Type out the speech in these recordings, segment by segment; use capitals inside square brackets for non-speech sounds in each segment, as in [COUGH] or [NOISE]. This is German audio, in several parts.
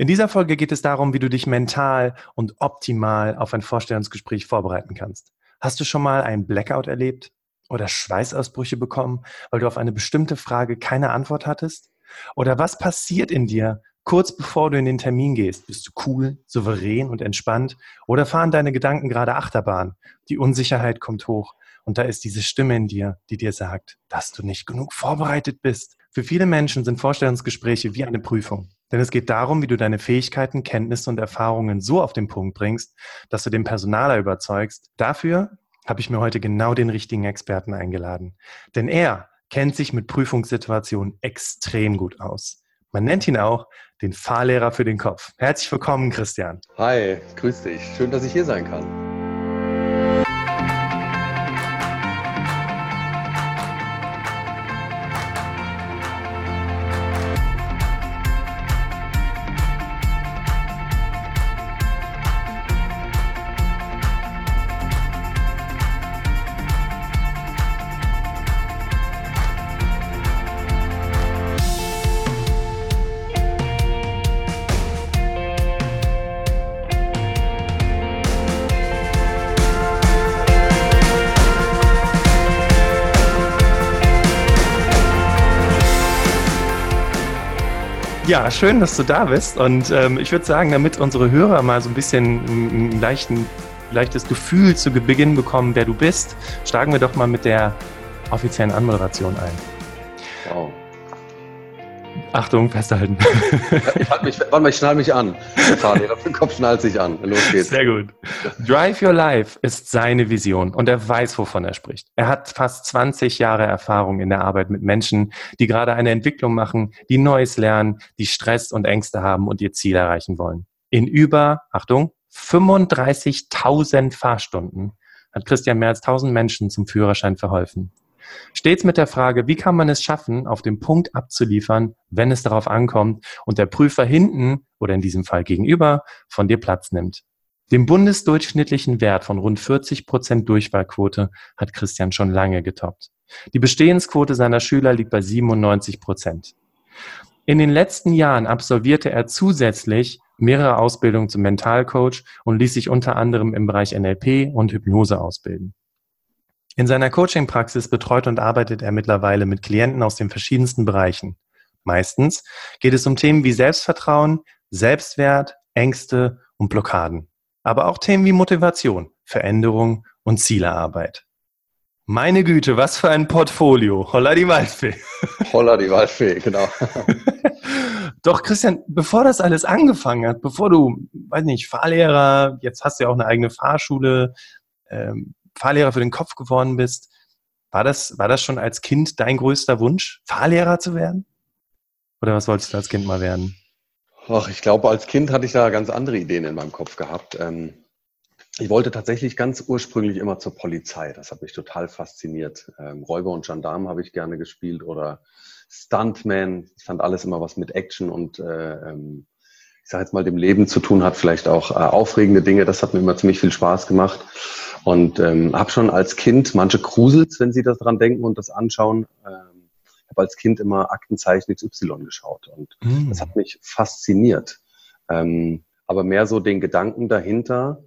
In dieser Folge geht es darum, wie du dich mental und optimal auf ein Vorstellungsgespräch vorbereiten kannst. Hast du schon mal einen Blackout erlebt oder Schweißausbrüche bekommen, weil du auf eine bestimmte Frage keine Antwort hattest? Oder was passiert in dir kurz bevor du in den Termin gehst? Bist du cool, souverän und entspannt? Oder fahren deine Gedanken gerade Achterbahn? Die Unsicherheit kommt hoch und da ist diese Stimme in dir, die dir sagt, dass du nicht genug vorbereitet bist. Für viele Menschen sind Vorstellungsgespräche wie eine Prüfung. Denn es geht darum, wie du deine Fähigkeiten, Kenntnisse und Erfahrungen so auf den Punkt bringst, dass du den Personaler überzeugst. Dafür habe ich mir heute genau den richtigen Experten eingeladen. Denn er kennt sich mit Prüfungssituationen extrem gut aus. Man nennt ihn auch den Fahrlehrer für den Kopf. Herzlich willkommen, Christian. Hi, grüß dich. Schön, dass ich hier sein kann. Ja, schön, dass du da bist. Und ähm, ich würde sagen, damit unsere Hörer mal so ein bisschen ein, leichten, leichtes Gefühl zu Beginn bekommen, wer du bist, steigen wir doch mal mit der offiziellen Anmoderation ein. Wow. Achtung, festhalten. Ich mich, warte mal, ich schnall mich an. Der Fahrlehrer für [LAUGHS] den Kopf schnallt sich an. Los geht's. Sehr gut. Drive Your Life ist seine Vision und er weiß, wovon er spricht. Er hat fast 20 Jahre Erfahrung in der Arbeit mit Menschen, die gerade eine Entwicklung machen, die Neues lernen, die Stress und Ängste haben und ihr Ziel erreichen wollen. In über, Achtung, 35.000 Fahrstunden hat Christian mehr als 1000 Menschen zum Führerschein verholfen. Stets mit der Frage, wie kann man es schaffen, auf den Punkt abzuliefern, wenn es darauf ankommt und der Prüfer hinten oder in diesem Fall gegenüber von dir Platz nimmt. Den bundesdurchschnittlichen Wert von rund 40 Prozent Durchwahlquote hat Christian schon lange getoppt. Die Bestehensquote seiner Schüler liegt bei 97 Prozent. In den letzten Jahren absolvierte er zusätzlich mehrere Ausbildungen zum Mentalcoach und ließ sich unter anderem im Bereich NLP und Hypnose ausbilden. In seiner Coaching-Praxis betreut und arbeitet er mittlerweile mit Klienten aus den verschiedensten Bereichen. Meistens geht es um Themen wie Selbstvertrauen, Selbstwert, Ängste und Blockaden. Aber auch Themen wie Motivation, Veränderung und Zielearbeit. Meine Güte, was für ein Portfolio. Holla die Waldfee. [LAUGHS] Holla die Waldfee, genau. [LAUGHS] Doch Christian, bevor das alles angefangen hat, bevor du, weiß nicht, Fahrlehrer, jetzt hast du ja auch eine eigene Fahrschule, ähm, Fahrlehrer für den Kopf geworden bist, war das, war das schon als Kind dein größter Wunsch, Fahrlehrer zu werden? Oder was wolltest du als Kind mal werden? Ach, ich glaube, als Kind hatte ich da ganz andere Ideen in meinem Kopf gehabt. Ähm, ich wollte tatsächlich ganz ursprünglich immer zur Polizei. Das hat mich total fasziniert. Ähm, Räuber und Gendarm habe ich gerne gespielt oder Stuntman. Ich fand alles immer was mit Action und äh, ähm, ich sage jetzt mal dem Leben zu tun hat, vielleicht auch äh, aufregende Dinge. Das hat mir immer ziemlich viel Spaß gemacht. Und ähm, habe schon als Kind, manche Krusels, wenn sie das dran denken und das anschauen, ähm, habe als Kind immer Aktenzeichen XY geschaut. Und mhm. das hat mich fasziniert. Ähm, aber mehr so den Gedanken dahinter,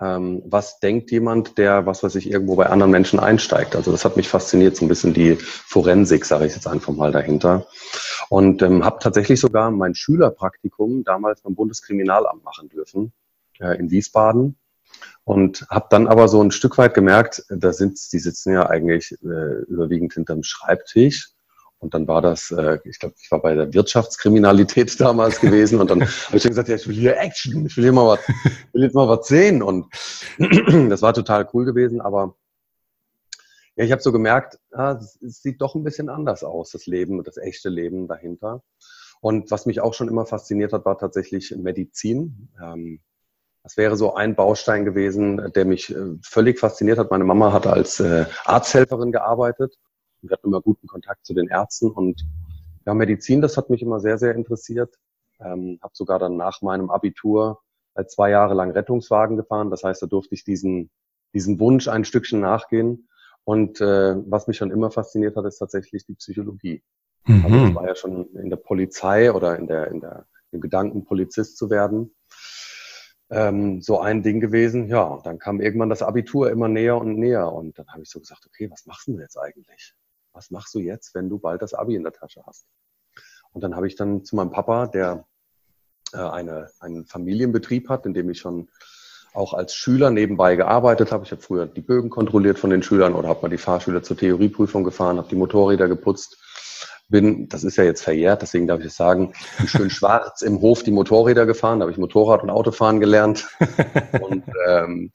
ähm, was denkt jemand, der, was weiß ich, irgendwo bei anderen Menschen einsteigt. Also das hat mich fasziniert, so ein bisschen die Forensik, sage ich jetzt einfach mal dahinter. Und ähm, habe tatsächlich sogar mein Schülerpraktikum damals beim Bundeskriminalamt machen dürfen äh, in Wiesbaden und habe dann aber so ein Stück weit gemerkt, da sind, die sitzen ja eigentlich äh, überwiegend hinterm Schreibtisch. Und dann war das, äh, ich glaube, ich war bei der Wirtschaftskriminalität [LAUGHS] damals gewesen und dann habe ich dann gesagt, ja, ich will hier Action, ich will hier mal was, will jetzt mal was sehen. Und [CLEARS THROAT] das war total cool gewesen, aber ja, ich habe so gemerkt, ja, es, es sieht doch ein bisschen anders aus, das Leben, das echte Leben dahinter. Und was mich auch schon immer fasziniert hat, war tatsächlich Medizin. Ähm, das wäre so ein Baustein gewesen, der mich äh, völlig fasziniert hat. Meine Mama hat als äh, Arzthelferin gearbeitet. Wir hatten immer guten Kontakt zu den Ärzten und ja, Medizin, das hat mich immer sehr, sehr interessiert. Ähm, habe sogar dann nach meinem Abitur äh, zwei Jahre lang Rettungswagen gefahren. Das heißt, da durfte ich diesen, diesen Wunsch ein Stückchen nachgehen. Und äh, was mich schon immer fasziniert hat, ist tatsächlich die Psychologie. Mhm. Also ich war ja schon in der Polizei oder in der, in der dem Gedanken, Polizist zu werden. Ähm, so ein Ding gewesen. Ja, und dann kam irgendwann das Abitur immer näher und näher. Und dann habe ich so gesagt, okay, was machst du jetzt eigentlich? Was machst du jetzt, wenn du bald das Abi in der Tasche hast? Und dann habe ich dann zu meinem Papa, der äh, eine, einen Familienbetrieb hat, in dem ich schon auch als Schüler nebenbei gearbeitet habe. Ich habe früher die Bögen kontrolliert von den Schülern oder habe mal die Fahrschüler zur Theorieprüfung gefahren, habe die Motorräder geputzt. Bin, das ist ja jetzt verjährt, deswegen darf ich es sagen, schön [LAUGHS] schwarz im Hof die Motorräder gefahren. Da habe ich Motorrad und Autofahren gelernt. und ähm,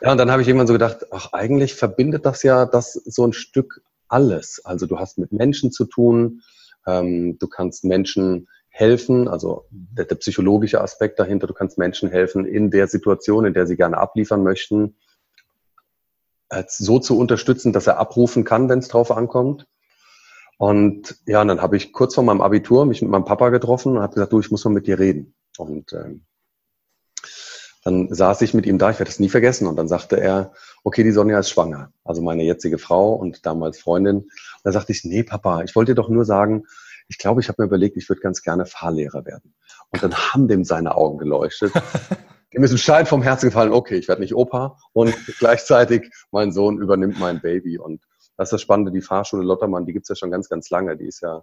ja, und dann habe ich irgendwann so gedacht, ach, eigentlich verbindet das ja das so ein Stück alles. Also du hast mit Menschen zu tun, ähm, du kannst Menschen helfen, also der, der, psychologische Aspekt dahinter, du kannst Menschen helfen in der Situation, in der sie gerne abliefern möchten, so zu unterstützen, dass er abrufen kann, wenn es drauf ankommt. Und ja, und dann habe ich kurz vor meinem Abitur mich mit meinem Papa getroffen und habe gesagt, du, ich muss mal mit dir reden. Und ähm, dann saß ich mit ihm da, ich werde es nie vergessen. Und dann sagte er, okay, die Sonja ist schwanger, also meine jetzige Frau und damals Freundin. Und dann sagte ich, nee, Papa, ich wollte dir doch nur sagen, ich glaube, ich habe mir überlegt, ich würde ganz gerne Fahrlehrer werden. Und dann haben dem seine Augen geleuchtet. [LAUGHS] Dem ist ein Stein vom Herzen gefallen, okay, ich werde nicht Opa und gleichzeitig mein Sohn übernimmt mein Baby. Und das ist das Spannende, die Fahrschule Lottermann, die gibt es ja schon ganz, ganz lange. Die ist ja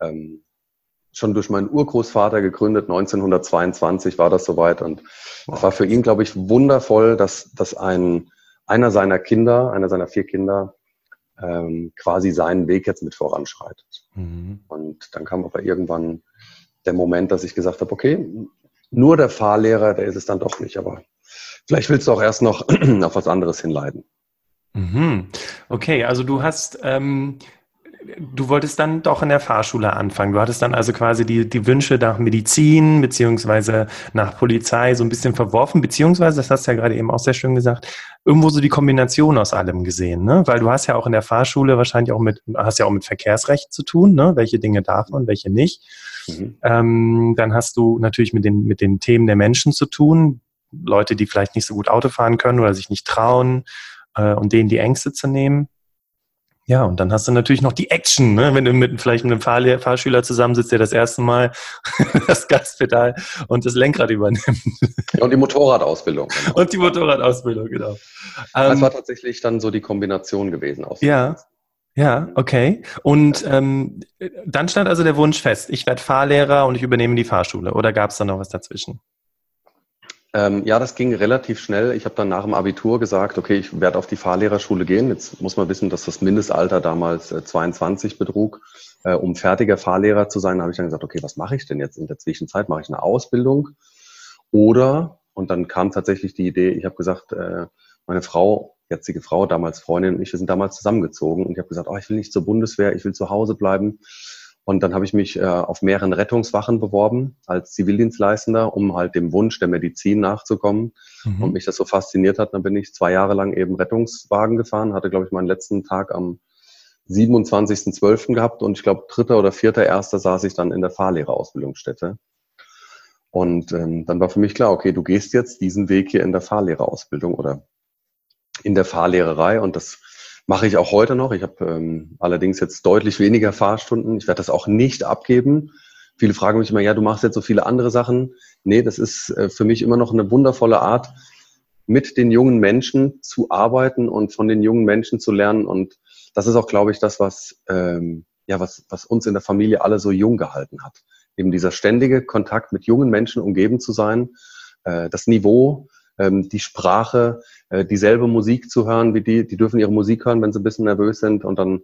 ähm, schon durch meinen Urgroßvater gegründet, 1922 war das soweit. Und es war für ihn, glaube ich, wundervoll, dass, dass ein, einer seiner Kinder, einer seiner vier Kinder, ähm, quasi seinen Weg jetzt mit voranschreitet. Mhm. Und dann kam aber irgendwann der Moment, dass ich gesagt habe, okay, nur der Fahrlehrer, der ist es dann doch nicht, aber vielleicht willst du auch erst noch [CLEARS THROAT] auf was anderes hinleiten. Mhm. Okay, also du hast ähm, du wolltest dann doch in der Fahrschule anfangen. Du hattest dann also quasi die, die Wünsche nach Medizin beziehungsweise nach Polizei so ein bisschen verworfen, beziehungsweise, das hast du ja gerade eben auch sehr schön gesagt, irgendwo so die Kombination aus allem gesehen, ne? Weil du hast ja auch in der Fahrschule wahrscheinlich auch mit, hast ja auch mit Verkehrsrecht zu tun, ne? Welche Dinge darf man, welche nicht. Mhm. Ähm, dann hast du natürlich mit den, mit den Themen der Menschen zu tun. Leute, die vielleicht nicht so gut Auto fahren können oder sich nicht trauen äh, und denen die Ängste zu nehmen. Ja, und dann hast du natürlich noch die Action, ne? wenn du mit vielleicht mit einem Fahrlehr Fahrschüler zusammensitzt, der das erste Mal [LAUGHS] das Gaspedal und das Lenkrad übernimmt. Und die Motorradausbildung. [LAUGHS] Genau. Und die Motorradausbildung, genau. Das ähm, war tatsächlich dann so die Kombination gewesen. Ja, ja, okay. Und ähm, dann stand also der Wunsch fest, ich werde Fahrlehrer und ich übernehme die Fahrschule. Oder gab es da noch was dazwischen? Ähm, ja, das ging relativ schnell. Ich habe dann nach dem Abitur gesagt, okay, ich werde auf die Fahrlehrerschule gehen. Jetzt muss man wissen, dass das Mindestalter damals äh, 22 betrug. Äh, um fertiger Fahrlehrer zu sein, habe ich dann gesagt, okay, was mache ich denn jetzt in der Zwischenzeit? Mache ich eine Ausbildung? Oder, und dann kam tatsächlich die Idee, ich habe gesagt, äh, meine Frau, jetzige Frau, damals Freundin und ich, wir sind damals zusammengezogen und ich habe gesagt, oh, ich will nicht zur Bundeswehr, ich will zu Hause bleiben. Und dann habe ich mich äh, auf mehreren Rettungswachen beworben als Zivildienstleistender, um halt dem Wunsch der Medizin nachzukommen. Mhm. Und mich das so fasziniert hat, dann bin ich zwei Jahre lang eben Rettungswagen gefahren, hatte, glaube ich, meinen letzten Tag am 27.12. gehabt und ich glaube, dritter oder vierter erster saß ich dann in der Fahrlehrerausbildungsstätte. Und ähm, dann war für mich klar, okay, du gehst jetzt diesen Weg hier in der Fahrlehrerausbildung oder in der Fahrlehrerei und das Mache ich auch heute noch. Ich habe ähm, allerdings jetzt deutlich weniger Fahrstunden. Ich werde das auch nicht abgeben. Viele fragen mich immer, ja, du machst jetzt so viele andere Sachen. Nee, das ist äh, für mich immer noch eine wundervolle Art, mit den jungen Menschen zu arbeiten und von den jungen Menschen zu lernen. Und das ist auch, glaube ich, das, was, ähm, ja, was, was uns in der Familie alle so jung gehalten hat. Eben dieser ständige Kontakt mit jungen Menschen umgeben zu sein, äh, das Niveau, ähm, die Sprache, äh, dieselbe Musik zu hören wie die. Die dürfen ihre Musik hören, wenn sie ein bisschen nervös sind und dann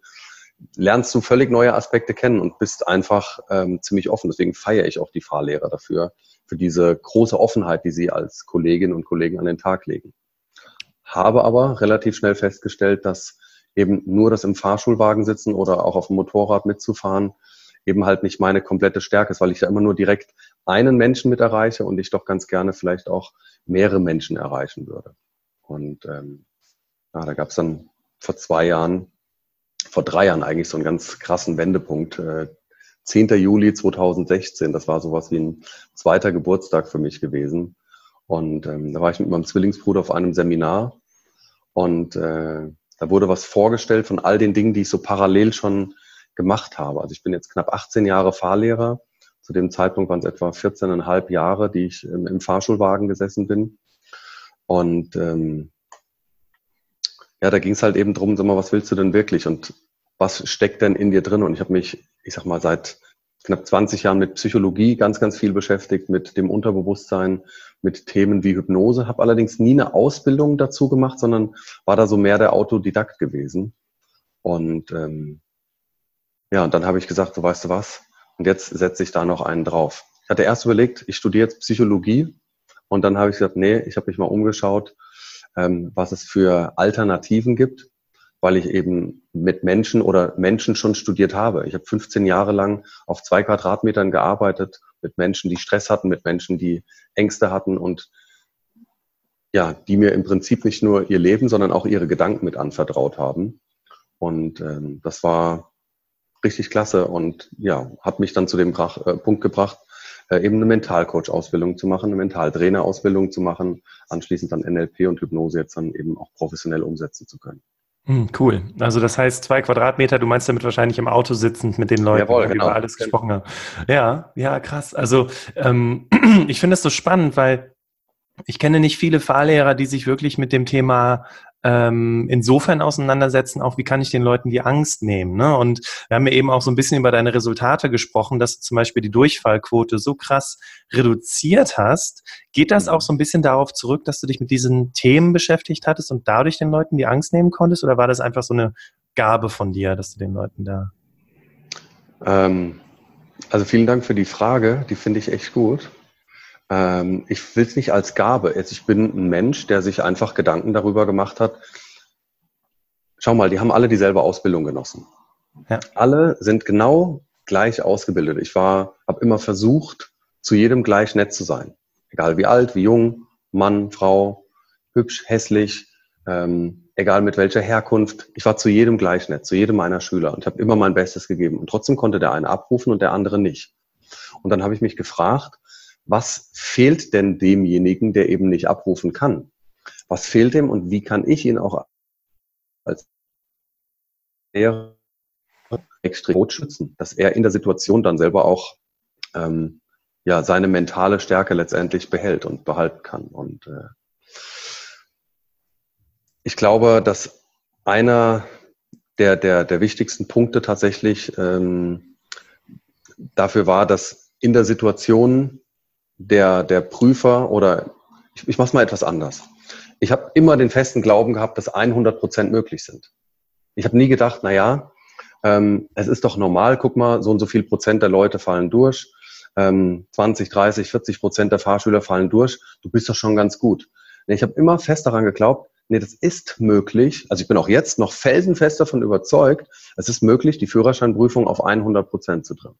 lernst du völlig neue Aspekte kennen und bist einfach ähm, ziemlich offen. Deswegen feiere ich auch die Fahrlehrer dafür, für diese große Offenheit, die sie als Kolleginnen und Kollegen an den Tag legen. Habe aber relativ schnell festgestellt, dass eben nur das im Fahrschulwagen sitzen oder auch auf dem Motorrad mitzufahren eben halt nicht meine komplette Stärke ist, weil ich ja immer nur direkt einen Menschen mit erreiche und ich doch ganz gerne vielleicht auch mehrere Menschen erreichen würde. Und ähm, ja, da gab es dann vor zwei Jahren, vor drei Jahren eigentlich so einen ganz krassen Wendepunkt. Äh, 10. Juli 2016, das war sowas wie ein zweiter Geburtstag für mich gewesen. Und ähm, da war ich mit meinem Zwillingsbruder auf einem Seminar und äh, da wurde was vorgestellt von all den Dingen, die ich so parallel schon gemacht habe. Also ich bin jetzt knapp 18 Jahre Fahrlehrer Zu dem Zeitpunkt waren es etwa 14,5 Jahre, die ich im, im Fahrschulwagen gesessen bin. Und ähm, ja, da ging es halt eben drum, sag mal, was willst du denn wirklich und was steckt denn in dir drin? Und ich habe mich, ich sag mal, seit knapp 20 Jahren mit Psychologie ganz, ganz viel beschäftigt, mit dem Unterbewusstsein, mit Themen wie Hypnose, habe allerdings nie eine Ausbildung dazu gemacht, sondern war da so mehr der Autodidakt gewesen. Und ähm, ja, und dann habe ich gesagt, so weißt du was, und jetzt setze ich da noch einen drauf. Ich hatte erst überlegt, ich studiere jetzt Psychologie und dann habe ich gesagt, nee, ich habe mich mal umgeschaut, ähm, was es für Alternativen gibt, weil ich eben mit Menschen oder Menschen schon studiert habe. Ich habe 15 Jahre lang auf zwei Quadratmetern gearbeitet mit Menschen, die Stress hatten, mit Menschen, die Ängste hatten und ja, die mir im Prinzip nicht nur ihr Leben, sondern auch ihre Gedanken mit anvertraut haben. Und ähm, das war richtig klasse und ja, hat mich dann zu dem Brach, äh, Punkt gebracht, äh, eben eine Mentalcoach-Ausbildung zu machen, eine Mentaltrainer-Ausbildung zu machen, anschließend dann NLP und Hypnose jetzt dann eben auch professionell umsetzen zu können. Hm, cool. Also das heißt zwei Quadratmeter, du meinst damit wahrscheinlich im Auto sitzend mit den Leuten, Jawohl, genau. über alles gesprochen haben. Ja, ja, krass. Also ähm, [CLEARS THROAT] ich finde es so spannend, weil ich kenne nicht viele Fahrlehrer, die sich wirklich mit dem Thema ähm, insofern auseinandersetzen, auch wie kann ich den Leuten die Angst nehmen. Ne? Und wir haben ja eben auch so ein bisschen über deine Resultate gesprochen, dass du zum Beispiel die Durchfallquote so krass reduziert hast. Geht das auch so ein bisschen darauf zurück, dass du dich mit diesen Themen beschäftigt hattest und dadurch den Leuten die Angst nehmen konntest? Oder war das einfach so eine Gabe von dir, dass du den Leuten da... Ähm, also vielen Dank für die Frage, die finde ich echt gut. Ähm, ich will es nicht als Gabe. Ich bin ein Mensch, der sich einfach Gedanken darüber gemacht hat. Schau mal, die haben alle dieselbe Ausbildung genossen. Ja. Alle sind genau gleich ausgebildet. Ich war, habe immer versucht, zu jedem gleich nett zu sein. Egal wie alt, wie jung, Mann, Frau, hübsch, hässlich, ähm, egal mit welcher Herkunft. Ich war zu jedem gleich nett, zu jedem meiner Schüler und habe immer mein Bestes gegeben. Und trotzdem konnte der eine abrufen und der andere nicht. Und dann habe ich mich gefragt, was fehlt denn demjenigen, der eben nicht abrufen kann? Was fehlt ihm und wie kann ich ihn auch als Lehrer extrem schützen, dass er in der Situation dann selber auch ähm, ja, seine mentale Stärke letztendlich behält und behalten kann. Und äh, ich glaube, dass einer der, der, der wichtigsten Punkte tatsächlich ähm, dafür war, dass in der Situation der, der Prüfer oder ich, ich mache es mal etwas anders. Ich habe immer den festen Glauben gehabt, dass 100 Prozent möglich sind. Ich habe nie gedacht, na ja, ähm, es ist doch normal, guck mal, so und so viel Prozent der Leute fallen durch, ähm, 20, 30, 40 Prozent der Fahrschüler fallen durch, du bist doch schon ganz gut. Ich habe immer fest daran geglaubt, nee, das ist möglich. Also ich bin auch jetzt noch felsenfest davon überzeugt, es ist möglich, die Führerscheinprüfung auf 100 Prozent zu drehen.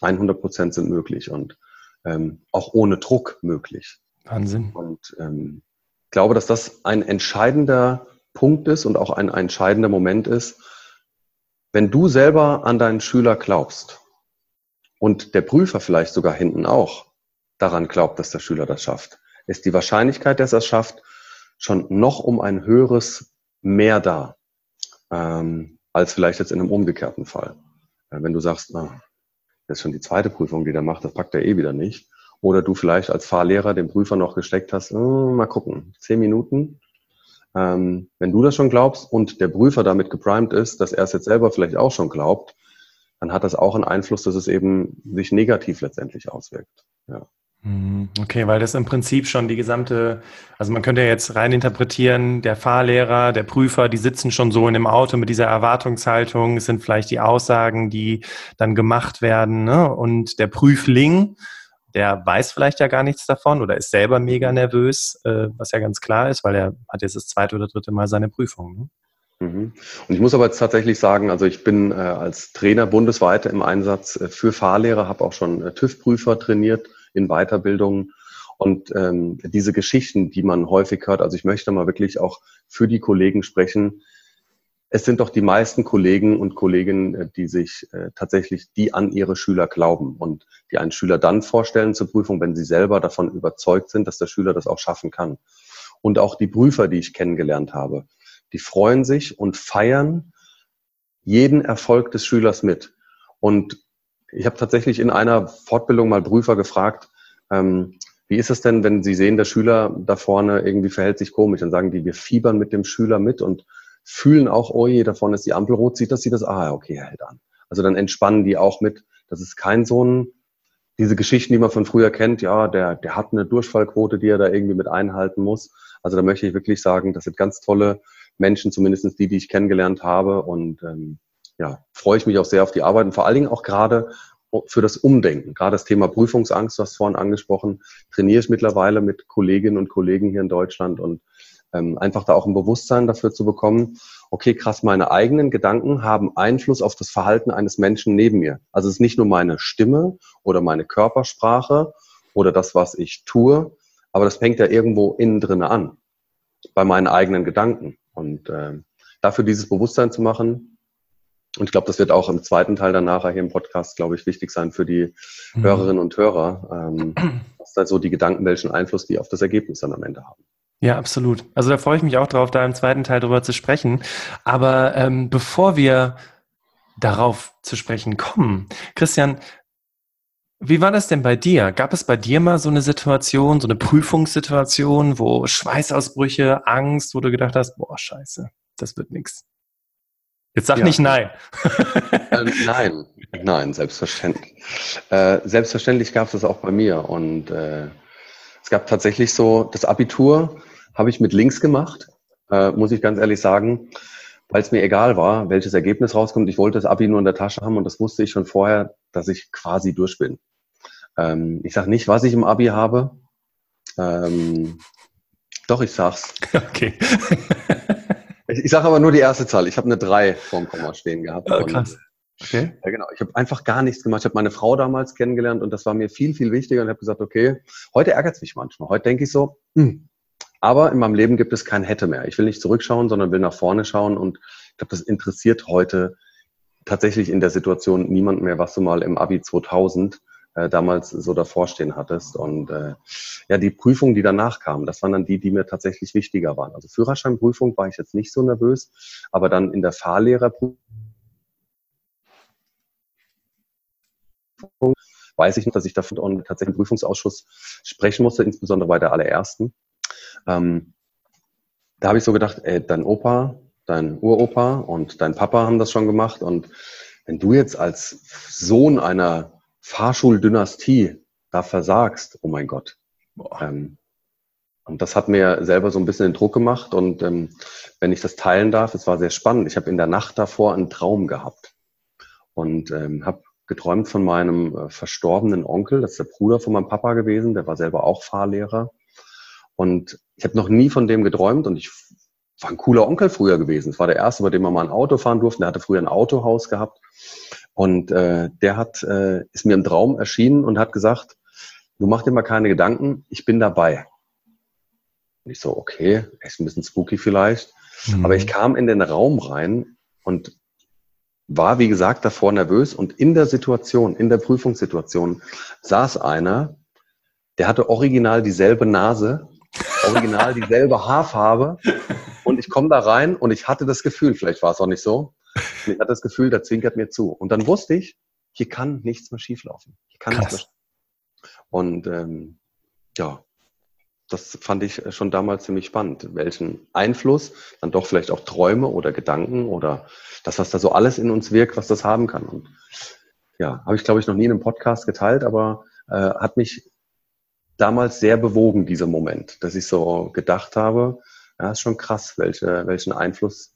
100 Prozent sind möglich und ähm, auch ohne Druck möglich. Wahnsinn. Und ähm, ich glaube, dass das ein entscheidender Punkt ist und auch ein, ein entscheidender Moment ist, wenn du selber an deinen Schüler glaubst und der Prüfer vielleicht sogar hinten auch daran glaubt, dass der Schüler das schafft, ist die Wahrscheinlichkeit, dass er es schafft, schon noch um ein höheres Mehr da, ähm, als vielleicht jetzt in einem umgekehrten Fall. Äh, wenn du sagst, na, das ist schon die zweite Prüfung, die der macht, das packt er eh wieder nicht. Oder du vielleicht als Fahrlehrer dem Prüfer noch gesteckt hast, oh, mal gucken, zehn Minuten. Ähm, wenn du das schon glaubst und der Prüfer damit geprimed ist, dass er es jetzt selber vielleicht auch schon glaubt, dann hat das auch einen Einfluss, dass es eben sich negativ letztendlich auswirkt. Ja. Mhm. Okay, weil das im Prinzip schon die gesamte, also man könnte ja jetzt rein interpretieren, der Fahrlehrer, der Prüfer, die sitzen schon so in dem Auto mit dieser Erwartungshaltung, es sind vielleicht die Aussagen, die dann gemacht werden, ne? und der Prüfling, der weiß vielleicht ja gar nichts davon oder ist selber mega nervös, äh, was ja ganz klar ist, weil er hat jetzt das zweite oder dritte Mal seine Prüfung. Ne? Mhm. Und ich muss aber jetzt tatsächlich sagen, also ich bin äh, als Trainer bundesweit im Einsatz äh, für Fahrlehrer, habe auch schon äh, TÜV-Prüfer trainiert in Weiterbildungen. Und ähm, diese Geschichten, die man häufig hört, also ich möchte mal wirklich auch für die Kollegen sprechen. Es sind doch die meisten Kollegen und Kolleginnen, äh, die sich äh, tatsächlich, die an ihre Schüler glauben und die einen Schüler dann vorstellen zur Prüfung, wenn sie selber davon überzeugt sind, dass der Schüler das auch schaffen kann. Und auch die Prüfer, die ich kennengelernt habe, die freuen sich und feiern jeden Erfolg des Schülers mit. Und Ich habe tatsächlich in einer Fortbildung mal Prüfer gefragt, ähm, wie ist es denn, wenn Sie sehen, der Schüler da vorne irgendwie verhält sich komisch? Dann sagen die, wir fiebern mit dem Schüler mit und fühlen auch, oh je, da vorne ist die Ampel rot, sieht das, sieht das, ah, okay, er hält an. Also dann entspannen die auch mit. Das ist kein so ein, diese Geschichten, die man von früher kennt, ja, der, der hat eine Durchfallquote, die er da irgendwie mit einhalten muss. Also da möchte ich wirklich sagen, das sind ganz tolle Menschen, zumindest die, die ich kennengelernt habe. Und ähm, ja, freue ich mich auch sehr auf die Arbeit und vor allen Dingen auch gerade für das Umdenken. Gerade das Thema Prüfungsangst, du hast vorhin angesprochen, trainiere ich mittlerweile mit Kolleginnen und Kollegen hier in Deutschland und ähm, einfach da auch ein Bewusstsein dafür zu bekommen, okay, krass, meine eigenen Gedanken haben Einfluss auf das Verhalten eines Menschen neben mir. Also es ist nicht nur meine Stimme oder meine Körpersprache oder das, was ich tue, aber das fängt ja irgendwo innen drin an, bei meinen eigenen Gedanken. Und äh, dafür dieses Bewusstsein zu machen, und ich glaube, das wird auch im zweiten Teil danach hier im Podcast, glaube ich, wichtig sein für die mhm. Hörerinnen und Hörer, ähm, was da so die Gedanken, welchen Einfluss die auf das Ergebnis dann am Ende haben. Ja, absolut. Also da freue ich mich auch drauf, da im zweiten Teil drüber zu sprechen. Aber ähm, bevor wir darauf zu sprechen kommen, Christian, wie war das denn bei dir? Gab es bei dir mal so eine Situation, so eine Prüfungssituation, wo Schweißausbrüche, Angst, wo du gedacht hast, boah, scheiße, das wird nichts? Jetzt sag ja. nicht nein. äh, nein, nein, selbstverständlich. Äh, selbstverständlich gab es das auch bei mir. Und äh, es gab tatsächlich so, das Abitur habe ich mit links gemacht, äh, muss ich ganz ehrlich sagen, weil es mir egal war, welches Ergebnis rauskommt. Ich wollte das Abi nur in der Tasche haben und das wusste ich schon vorher, dass ich quasi durch bin. Ähm, ich sage nicht, was ich im Abi habe. Ähm, doch, ich sag's. [LAUGHS] Okay. Ich, ich sage aber nur die erste Zahl. Ich habe eine 3 vorm Komma stehen gehabt. Oh, krass. Okay. Ja, genau. Ich habe einfach gar nichts gemacht. Ich habe meine Frau damals kennengelernt und das war mir viel, viel wichtiger und habe gesagt, okay, heute ärgert es mich manchmal. Heute denke ich so, hm. aber in meinem Leben gibt es kein Hätte mehr. Ich will nicht zurückschauen, sondern will nach vorne schauen und ich glaube, das interessiert heute tatsächlich in der Situation niemand mehr, was du mal im Abi 2000 äh, damals so davor stehen hattest. Und äh, ja, die Prüfungen, die danach kamen, das waren dann die, die mir tatsächlich wichtiger waren. Also Führerscheinprüfung war ich jetzt nicht so nervös, aber dann in der Fahrlehrerprüfung weiß ich noch, dass ich dafür tatsächlich im Prüfungsausschuss sprechen musste, insbesondere bei der allerersten. Ähm, da habe ich so gedacht, ey, dein Opa, dein Uropa und dein Papa haben das schon gemacht und wenn du jetzt als Sohn einer Fahrschuldynastie da versagst, oh mein Gott. Ähm, und das hat mir selber so ein bisschen den Druck gemacht. Und ähm, wenn ich das teilen darf, es war sehr spannend. Ich habe in der Nacht davor einen Traum gehabt und ähm, habe geträumt von meinem äh, verstorbenen Onkel. Das ist der Bruder von meinem Papa gewesen. Der war selber auch Fahrlehrer. Und ich habe noch nie von dem geträumt. Und ich war ein cooler Onkel früher gewesen. Es war der erste, bei dem man mal ein Auto fahren durfte. Der hatte früher ein Autohaus gehabt. Und äh, der hat, äh, ist mir im Traum erschienen und hat gesagt, du mach dir mal keine Gedanken, ich bin dabei. Und ich so, okay, ist ein bisschen spooky vielleicht. Mhm. Aber ich kam in den Raum rein und war, wie gesagt, davor nervös. Und in der Situation, in der Prüfungssituation, saß einer, der hatte original dieselbe Nase, original [LAUGHS] dieselbe Haarfarbe. Und ich komme da rein und ich hatte das Gefühl, vielleicht war es auch nicht so, [LAUGHS] ich hatte das Gefühl, der zwinkert mir zu. Und dann wusste ich, hier kann nichts mehr schieflaufen. Hier kann Krass. nichts mehr Und ähm, ja, das fand ich schon damals ziemlich spannend, welchen Einfluss dann doch vielleicht auch Träume oder Gedanken oder das, was da so alles in uns wirkt, was das haben kann. Und ja, habe ich, glaube ich, noch nie in einem Podcast geteilt, aber äh, hat mich damals sehr bewogen, dieser Moment, dass ich so gedacht habe, ja, ist schon krass, welche, welchen Einfluss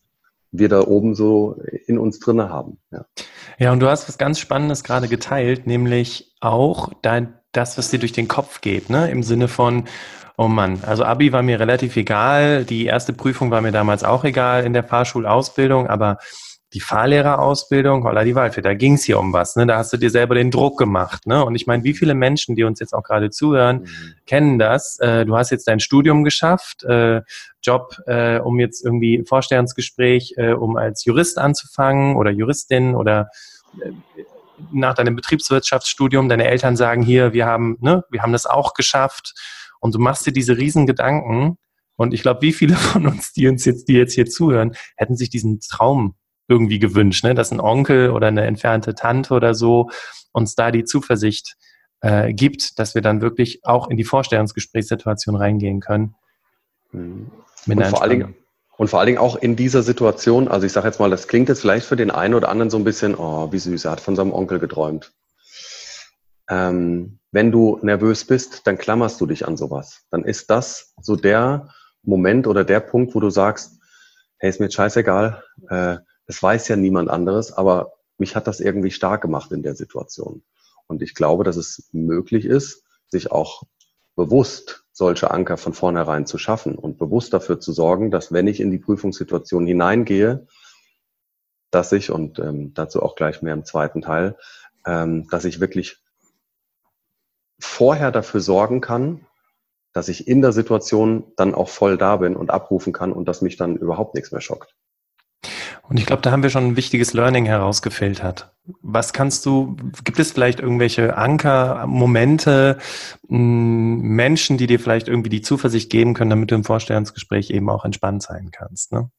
wir da oben so in uns drinne haben. Ja. ja, und du hast was ganz Spannendes gerade geteilt, nämlich auch dein, das, was dir durch den Kopf geht, ne? Im Sinne von, oh Mann, also Abi war mir relativ egal, die erste Prüfung war mir damals auch egal in der Fahrschulausbildung, aber die Fahrlehrerausbildung, holla die Waldfee, da ging es hier um was, ne? Da hast du dir selber den Druck gemacht, ne? Und ich meine, wie viele Menschen, die uns jetzt auch gerade zuhören, mhm. kennen das? Äh, du hast jetzt dein Studium geschafft, äh, Job, äh, um jetzt irgendwie Vorstellungsgespräch, äh, um als Jurist anzufangen oder Juristin oder äh, nach deinem Betriebswirtschaftsstudium, deine Eltern sagen hier, wir haben, ne, wir haben das auch geschafft und du machst dir diese riesen Gedanken und ich glaube, wie viele von uns, die uns jetzt, die jetzt hier zuhören, hätten sich diesen Traum irgendwie gewünscht, ne? dass ein Onkel oder eine entfernte Tante oder so uns da die Zuversicht äh, gibt, dass wir dann wirklich auch in die Vorstellungsgesprächssituation reingehen können. Mhm. Und vor, allen Dingen, und vor allen Dingen auch in dieser Situation, also ich sage jetzt mal, das klingt jetzt vielleicht für den einen oder anderen so ein bisschen, oh, wie süß, er hat von seinem Onkel geträumt. Ähm, wenn du nervös bist, dann klammerst du dich an sowas. Dann ist das so der Moment oder der Punkt, wo du sagst, hey, ist mir scheißegal, äh, es weiß ja niemand anderes, aber mich hat das irgendwie stark gemacht in der Situation. Und ich glaube, dass es möglich ist, sich auch bewusst solche Anker von vornherein zu schaffen und bewusst dafür zu sorgen, dass wenn ich in die Prüfungssituation hineingehe, dass ich, und ähm, dazu auch gleich mehr im zweiten Teil, ähm, dass ich wirklich vorher dafür sorgen kann, dass ich in der Situation dann auch voll da bin und abrufen kann und dass mich dann überhaupt nichts mehr schockt. Und ich glaube, da haben wir schon ein wichtiges Learning herausgefiltert. Was kannst du, gibt es vielleicht irgendwelche Anker, Momente, hm, Menschen, die dir vielleicht irgendwie die Zuversicht geben können, damit du im Vorstellungsgespräch eben auch entspannt sein kannst? Ne?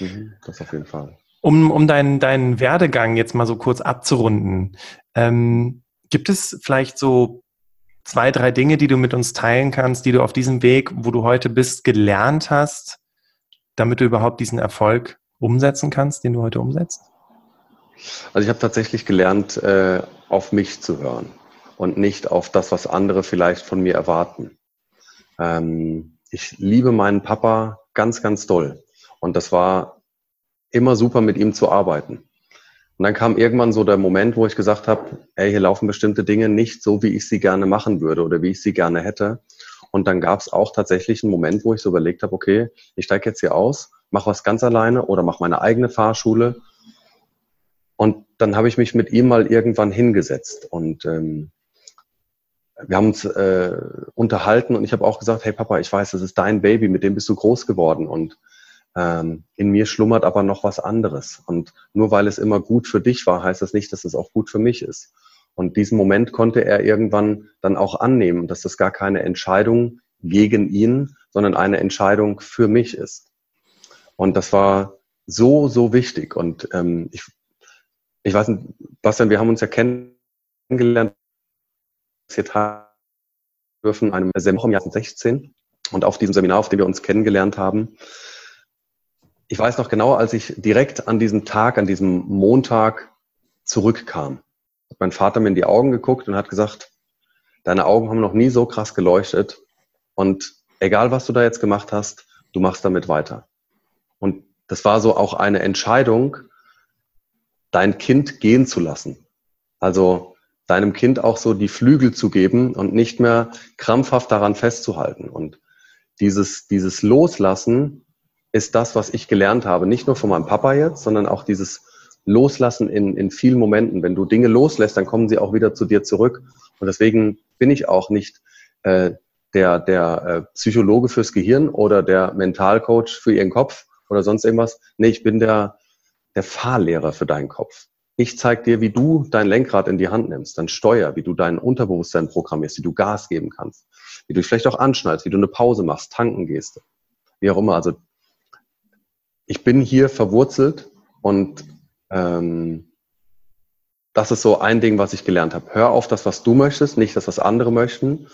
Mhm, das auf jeden Fall. Um, um deinen, deinen Werdegang jetzt mal so kurz abzurunden, ähm, gibt es vielleicht so zwei, drei Dinge, die du mit uns teilen kannst, die du auf diesem Weg, wo du heute bist, gelernt hast, damit du überhaupt diesen Erfolg umsetzen kannst, den du heute umsetzt? Also ich habe tatsächlich gelernt, äh, auf mich zu hören und nicht auf das, was andere vielleicht von mir erwarten. Ähm, ich liebe meinen Papa ganz, ganz doll. Und das war immer super, mit ihm zu arbeiten. Und dann kam irgendwann so der Moment, wo ich gesagt habe, ey, hier laufen bestimmte Dinge nicht so, wie ich sie gerne machen würde oder wie ich sie gerne hätte. Und dann gab es auch tatsächlich einen Moment, wo ich so überlegt habe, okay, ich steige jetzt hier aus mache was ganz alleine oder mache meine eigene Fahrschule. Und dann habe ich mich mit ihm mal irgendwann hingesetzt und ähm, wir haben uns äh, unterhalten und ich habe auch gesagt, hey Papa, ich weiß, das ist dein Baby, mit dem bist du groß geworden und ähm, in mir schlummert aber noch was anderes. Und nur weil es immer gut für dich war, heißt das nicht, dass es auch gut für mich ist. Und diesen Moment konnte er irgendwann dann auch annehmen, dass das gar keine Entscheidung gegen ihn, sondern eine Entscheidung für mich ist. Und das war so, so wichtig. Und ähm, ich, ich weiß nicht, Bastian, wir haben uns ja kennengelernt, dürfen einem Seminar im Jahr 2016. Und auf diesem Seminar, auf dem wir uns kennengelernt haben, ich weiß noch genau, als ich direkt an diesem Tag, an diesem Montag zurückkam, hat mein Vater mir in die Augen geguckt und hat gesagt, deine Augen haben noch nie so krass geleuchtet. Und egal, was du da jetzt gemacht hast, du machst damit weiter. Das war so auch eine Entscheidung, dein Kind gehen zu lassen. Also deinem Kind auch so die Flügel zu geben und nicht mehr krampfhaft daran festzuhalten. Und dieses, dieses Loslassen ist das, was ich gelernt habe. Nicht nur von meinem Papa jetzt, sondern auch dieses Loslassen in, in vielen Momenten. Wenn du Dinge loslässt, dann kommen sie auch wieder zu dir zurück. Und deswegen bin ich auch nicht äh, der, der äh, Psychologe fürs Gehirn oder der Mentalcoach für ihren Kopf, oder sonst irgendwas. Nee, ich bin der, der Fahrlehrer für deinen Kopf. Ich zeige dir, wie du dein Lenkrad in die Hand nimmst, dann Steuer, wie du dein Unterbewusstsein programmierst, wie du Gas geben kannst, wie du dich vielleicht auch anschnallst, wie du eine Pause machst, tanken gehst, wie auch immer. Also ich bin hier verwurzelt und ähm, das ist so ein Ding, was ich gelernt habe. Hör auf das, was du möchtest, nicht das, was andere möchten.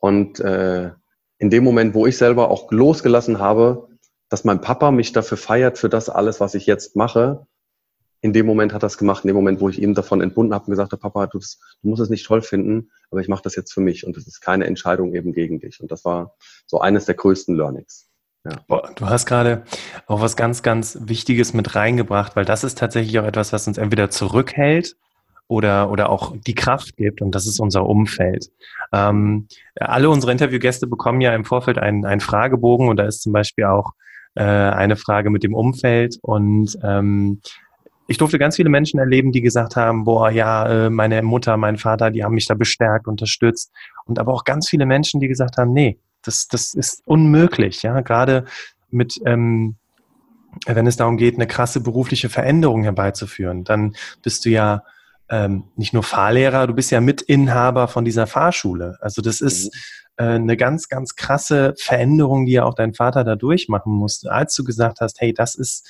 Und äh, in dem Moment, wo ich selber auch losgelassen habe, dass mein Papa mich dafür feiert, für das alles, was ich jetzt mache. In dem Moment hat er es gemacht, in dem Moment, wo ich ihm davon entbunden habe und gesagt habe, Papa, du, du musst es nicht toll finden, aber ich mache das jetzt für mich und es ist keine Entscheidung eben gegen dich. Und das war so eines der größten Learnings. Ja. Du hast gerade auch was ganz, ganz Wichtiges mit reingebracht, weil das ist tatsächlich auch etwas, was uns entweder zurückhält oder, oder auch die Kraft gibt und das ist unser Umfeld. Ähm, alle unsere Interviewgäste bekommen ja im Vorfeld einen, einen Fragebogen und da ist zum Beispiel auch äh, eine Frage mit dem Umfeld und ähm, ich durfte ganz viele Menschen erleben, die gesagt haben, boah, ja, äh, meine Mutter, mein Vater, die haben mich da bestärkt, unterstützt. Und aber auch ganz viele Menschen, die gesagt haben, nee, das, das ist unmöglich, ja, gerade mit, ähm, wenn es darum geht, eine krasse berufliche Veränderung herbeizuführen, dann bist du ja ähm, nicht nur Fahrlehrer, du bist ja Mitinhaber von dieser Fahrschule. Also das ist, mhm äh, eine ganz, ganz krasse Veränderung, die ja auch dein Vater da durchmachen musste, als du gesagt hast, hey, das ist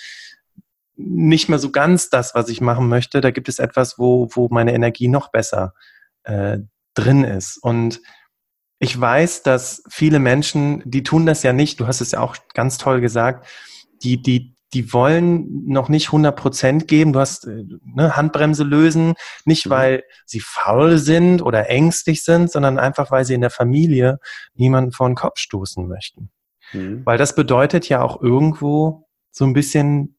nicht mehr so ganz das, was ich machen möchte. Da gibt es etwas, wo, wo meine Energie noch besser äh, drin ist. Und ich weiß, dass viele Menschen, die tun das ja nicht, du hast es ja auch ganz toll gesagt, die, die, die wollen noch nicht 100 Prozent geben. Du hast äh, ne, Handbremse lösen, nicht mhm. weil sie faul sind oder ängstlich sind, sondern einfach, weil sie in der Familie niemanden vor den Kopf stoßen möchten. Mhm. Weil das bedeutet ja auch irgendwo so ein bisschen,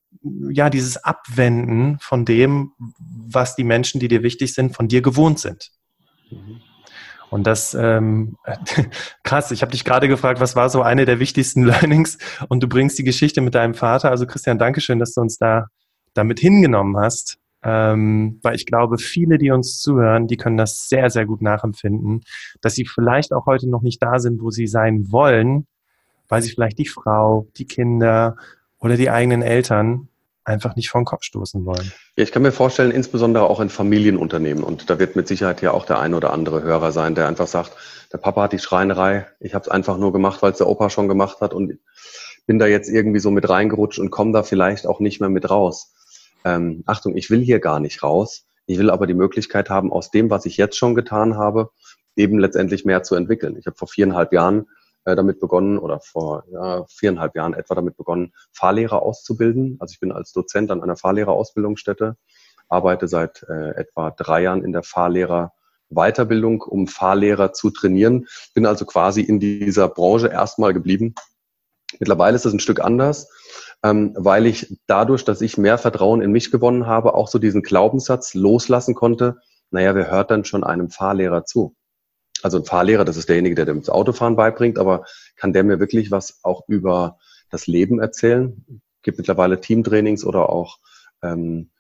ja, dieses Abwenden von dem, was die Menschen, die dir wichtig sind, von dir gewohnt sind. Mhm. Und das, ähm, [LAUGHS] krass, ich habe dich gerade gefragt, was war so eine der wichtigsten [LAUGHS] Learnings und du bringst die Geschichte mit deinem Vater. Also Christian, Dankeschön, dass du uns da damit hingenommen hast. Ähm, weil ich glaube, viele, die uns zuhören, die können das sehr, sehr gut nachempfinden, dass sie vielleicht auch heute noch nicht da sind, wo sie sein wollen, weil sie vielleicht die Frau, die Kinder oder die eigenen Eltern einfach nicht vor den Kopf stoßen wollen. Ja, ich kann mir vorstellen, insbesondere auch in Familienunternehmen. Und da wird mit Sicherheit ja auch der ein oder andere Hörer sein, der einfach sagt, der Papa hat die Schreinerei, ich habe es einfach nur gemacht, weil es der Opa schon gemacht hat und bin da jetzt irgendwie so mit reingerutscht und komme da vielleicht auch nicht mehr mit raus. Ähm, Achtung, ich will hier gar nicht raus. Ich will aber die Möglichkeit haben, aus dem, was ich jetzt schon getan habe, eben letztendlich mehr zu entwickeln. Ich habe vor viereinhalb Jahren äh, damit begonnen oder vor ja, viereinhalb Jahren etwa damit begonnen, Fahrlehrer auszubilden. Also ich bin als Dozent an einer Fahrlehrerausbildungsstätte, arbeite seit äh, etwa drei Jahren in der Fahrlehrer Weiterbildung, um Fahrlehrer zu trainieren. Bin also quasi in dieser Branche erstmal geblieben. Mittlerweile ist es ein Stück anders, ähm, weil ich dadurch, dass ich mehr Vertrauen in mich gewonnen habe, auch so diesen Glaubenssatz loslassen konnte. Naja, wer hört dann schon einem Fahrlehrer zu? Also ein Fahrlehrer, das ist derjenige, der dem das Autofahren beibringt, aber kann der mir wirklich was auch über das Leben erzählen? Gibt mittlerweile Teamtrainings oder auch ähm,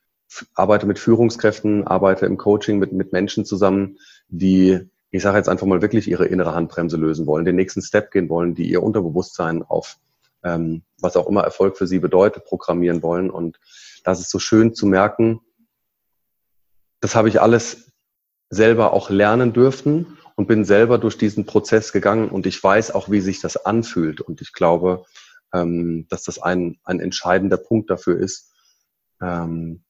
arbeite mit Führungskräften, arbeite im Coaching mit, mit Menschen zusammen, die, ich sage jetzt einfach mal wirklich ihre innere Handbremse lösen wollen, den nächsten Step gehen wollen, die ihr Unterbewusstsein auf ähm, was auch immer Erfolg für sie bedeutet, programmieren wollen. Und das ist so schön zu merken, das habe ich alles selber auch lernen dürfen und bin selber durch diesen Prozess gegangen und ich weiß auch, wie sich das anfühlt. Und ich glaube, ähm, dass das ein, ein entscheidender Punkt dafür ist, ähm,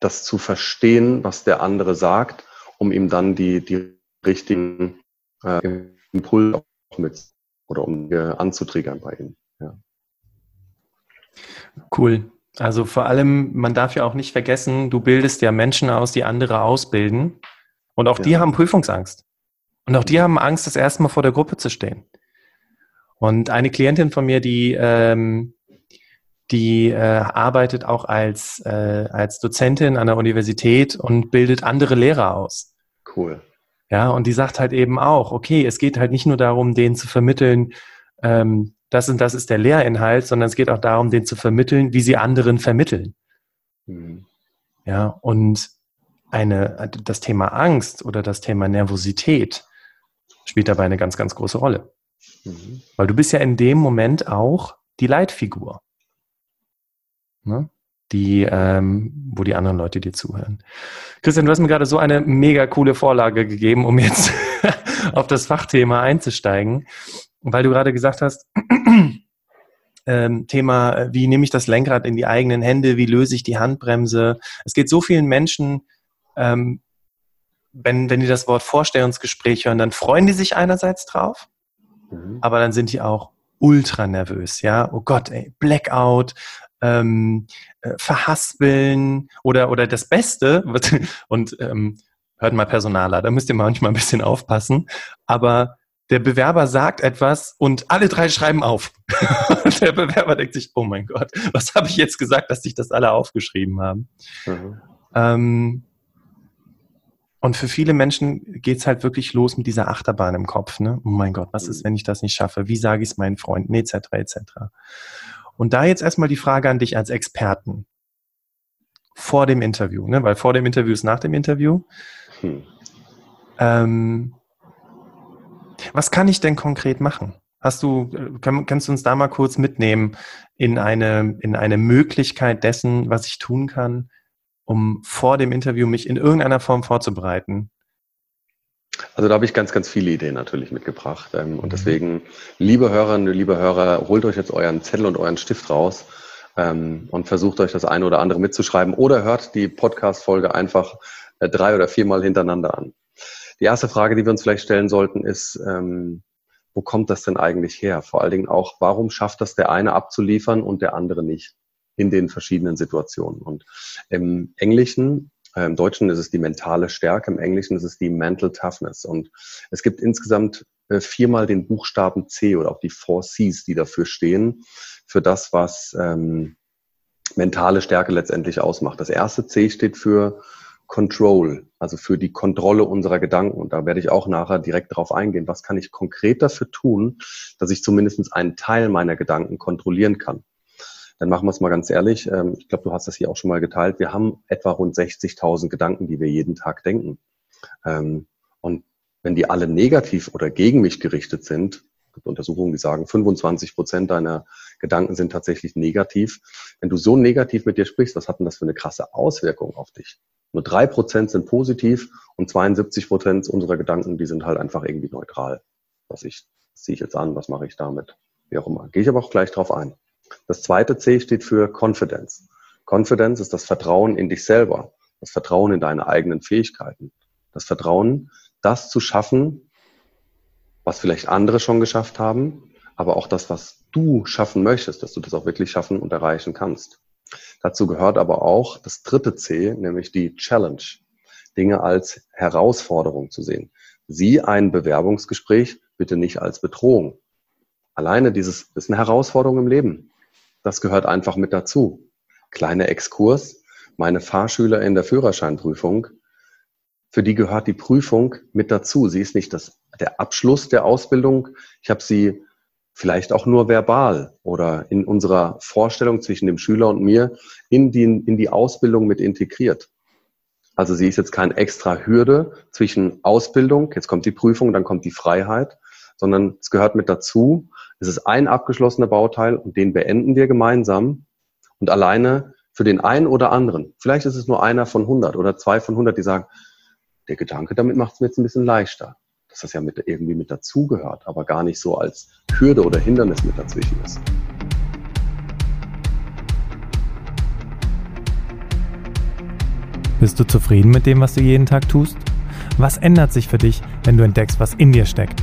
das zu verstehen, was der andere sagt, um ihm dann die, die richtigen äh, Impulse mit oder um äh, anzutriggern bei ihm. Ja. Cool. Also vor allem, man darf ja auch nicht vergessen, du bildest ja Menschen aus, die andere ausbilden. Und auch ja. die haben Prüfungsangst. Und auch die haben Angst, das erste Mal vor der Gruppe zu stehen. Und eine Klientin von mir, die, ähm, die äh, arbeitet auch als, äh, als Dozentin an der Universität und bildet andere Lehrer aus. Cool. Ja, und die sagt halt eben auch, okay, es geht halt nicht nur darum, denen zu vermitteln, ähm, das und das ist der Lehrinhalt, sondern es geht auch darum, den zu vermitteln, wie sie anderen vermitteln. Mhm. Ja, und eine, das Thema Angst oder das Thema Nervosität spielt dabei eine ganz, ganz große Rolle. Mhm. Weil du bist ja in dem Moment auch die Leitfigur. Ne? Die, ähm, wo die anderen Leute dir zuhören. Christian, du hast mir gerade so eine mega coole Vorlage gegeben, um jetzt [LAUGHS] auf das Fachthema einzusteigen, weil du gerade gesagt hast, [CLEARS THROAT] ähm, Thema, wie nehme ich das Lenkrad in die eigenen Hände, wie löse ich die Handbremse. Es geht so vielen Menschen ähm, wenn, wenn die das Wort Vorstellungsgespräch hören, dann freuen die sich einerseits drauf, mhm. aber dann sind die auch ultra nervös, ja. Oh Gott, ey, Blackout, ähm, äh, verhaspeln oder, oder das Beste, [LAUGHS] und ähm, hört mal Personaler, da müsst ihr manchmal ein bisschen aufpassen, aber der Bewerber sagt etwas und alle drei schreiben auf. [LAUGHS] der Bewerber denkt sich, oh mein Gott, was habe ich jetzt gesagt, dass sich das alle aufgeschrieben haben? Mhm. Ähm, und für viele Menschen geht es halt wirklich los mit dieser Achterbahn im Kopf. Ne? Oh mein Gott, was ist, wenn ich das nicht schaffe? Wie sage ich es meinen Freunden? Etc. etc. Und da jetzt erstmal die Frage an dich als Experten vor dem Interview, ne? weil vor dem Interview ist nach dem Interview. Hm. Ähm, was kann ich denn konkret machen? Hast du, kann, kannst du uns da mal kurz mitnehmen in eine, in eine Möglichkeit dessen, was ich tun kann, um vor dem Interview mich in irgendeiner Form vorzubereiten? Also da habe ich ganz, ganz viele Ideen natürlich mitgebracht. Ähm, und mhm. deswegen, liebe Hörerinnen, liebe Hörer, holt euch jetzt euren Zettel und euren Stift raus. ähm, und versucht euch das eine oder andere mitzuschreiben oder hört die Podcast-Folge einfach äh, drei oder viermal hintereinander an. Die erste Frage, die wir uns vielleicht stellen sollten, ist, ähm, wo kommt das denn eigentlich her? Vor allen Dingen auch, warum schafft das der eine abzuliefern und der andere nicht in den verschiedenen Situationen? Und im Englischen, äh, im Deutschen ist es die mentale Stärke, im Englischen ist es die Mental Toughness. Und es gibt insgesamt äh, viermal den Buchstaben C oder auch die Four Cs, die dafür stehen, für das, was ähm, mentale Stärke letztendlich ausmacht. Das erste C steht für Control, also für die Kontrolle unserer Gedanken. Und da werde ich auch nachher direkt darauf eingehen. Was kann ich konkret dafür tun, dass ich zumindest einen Teil meiner Gedanken kontrollieren kann? Dann machen wir es mal ganz ehrlich. Ähm, ich glaube, du hast das hier auch schon mal geteilt. Wir haben etwa rund 60.000 Gedanken, die wir jeden Tag denken. Ähm, und wenn die alle negativ oder gegen mich gerichtet sind, gibt Untersuchungen, die sagen, 25 Prozent deiner Gedanken sind tatsächlich negativ. Wenn du so negativ mit dir sprichst, was hat denn das für eine krasse Auswirkung auf dich? Nur drei Prozent sind positiv und 72 Prozent unserer Gedanken, die sind halt einfach irgendwie neutral. Was ich, ziehe ich jetzt an, was mache ich damit? Wie auch immer. Gehe ich aber auch gleich drauf ein. Das zweite C steht für Confidence. Confidence ist das Vertrauen in dich selber, das Vertrauen in deine eigenen Fähigkeiten, das Vertrauen, das zu schaffen, was vielleicht andere schon geschafft haben, aber auch das, was du schaffen möchtest, dass du das auch wirklich schaffen und erreichen kannst. Dazu gehört aber auch das dritte C, nämlich die Challenge. Dinge als Herausforderung zu sehen. Sieh ein Bewerbungsgespräch bitte nicht als Bedrohung. Alleine dieses ist eine Herausforderung im Leben. Das gehört einfach mit dazu. Kleiner Exkurs. Meine Fahrschüler in der Führerscheinprüfung, für die gehört die Prüfung mit dazu. Sie ist nicht das, der Abschluss der Ausbildung. Ich habe sie vielleicht auch nur verbal oder in unserer Vorstellung zwischen dem Schüler und mir in die, in die Ausbildung mit integriert. Also sie ist jetzt keine extra Hürde zwischen Ausbildung, jetzt kommt die Prüfung, dann kommt die Freiheit, sondern es gehört mit dazu. Es ist ein abgeschlossener Bauteil und den beenden wir gemeinsam. Und alleine für den einen oder anderen, vielleicht ist es nur einer von 100 oder zwei von 100, die sagen, der Gedanke, damit macht es mir jetzt ein bisschen leichter dass das ja mit, irgendwie mit dazugehört, aber gar nicht so als Hürde oder Hindernis mit dazwischen ist. Bist du zufrieden mit dem, was du jeden Tag tust? Was ändert sich für dich, wenn du entdeckst, was in dir steckt?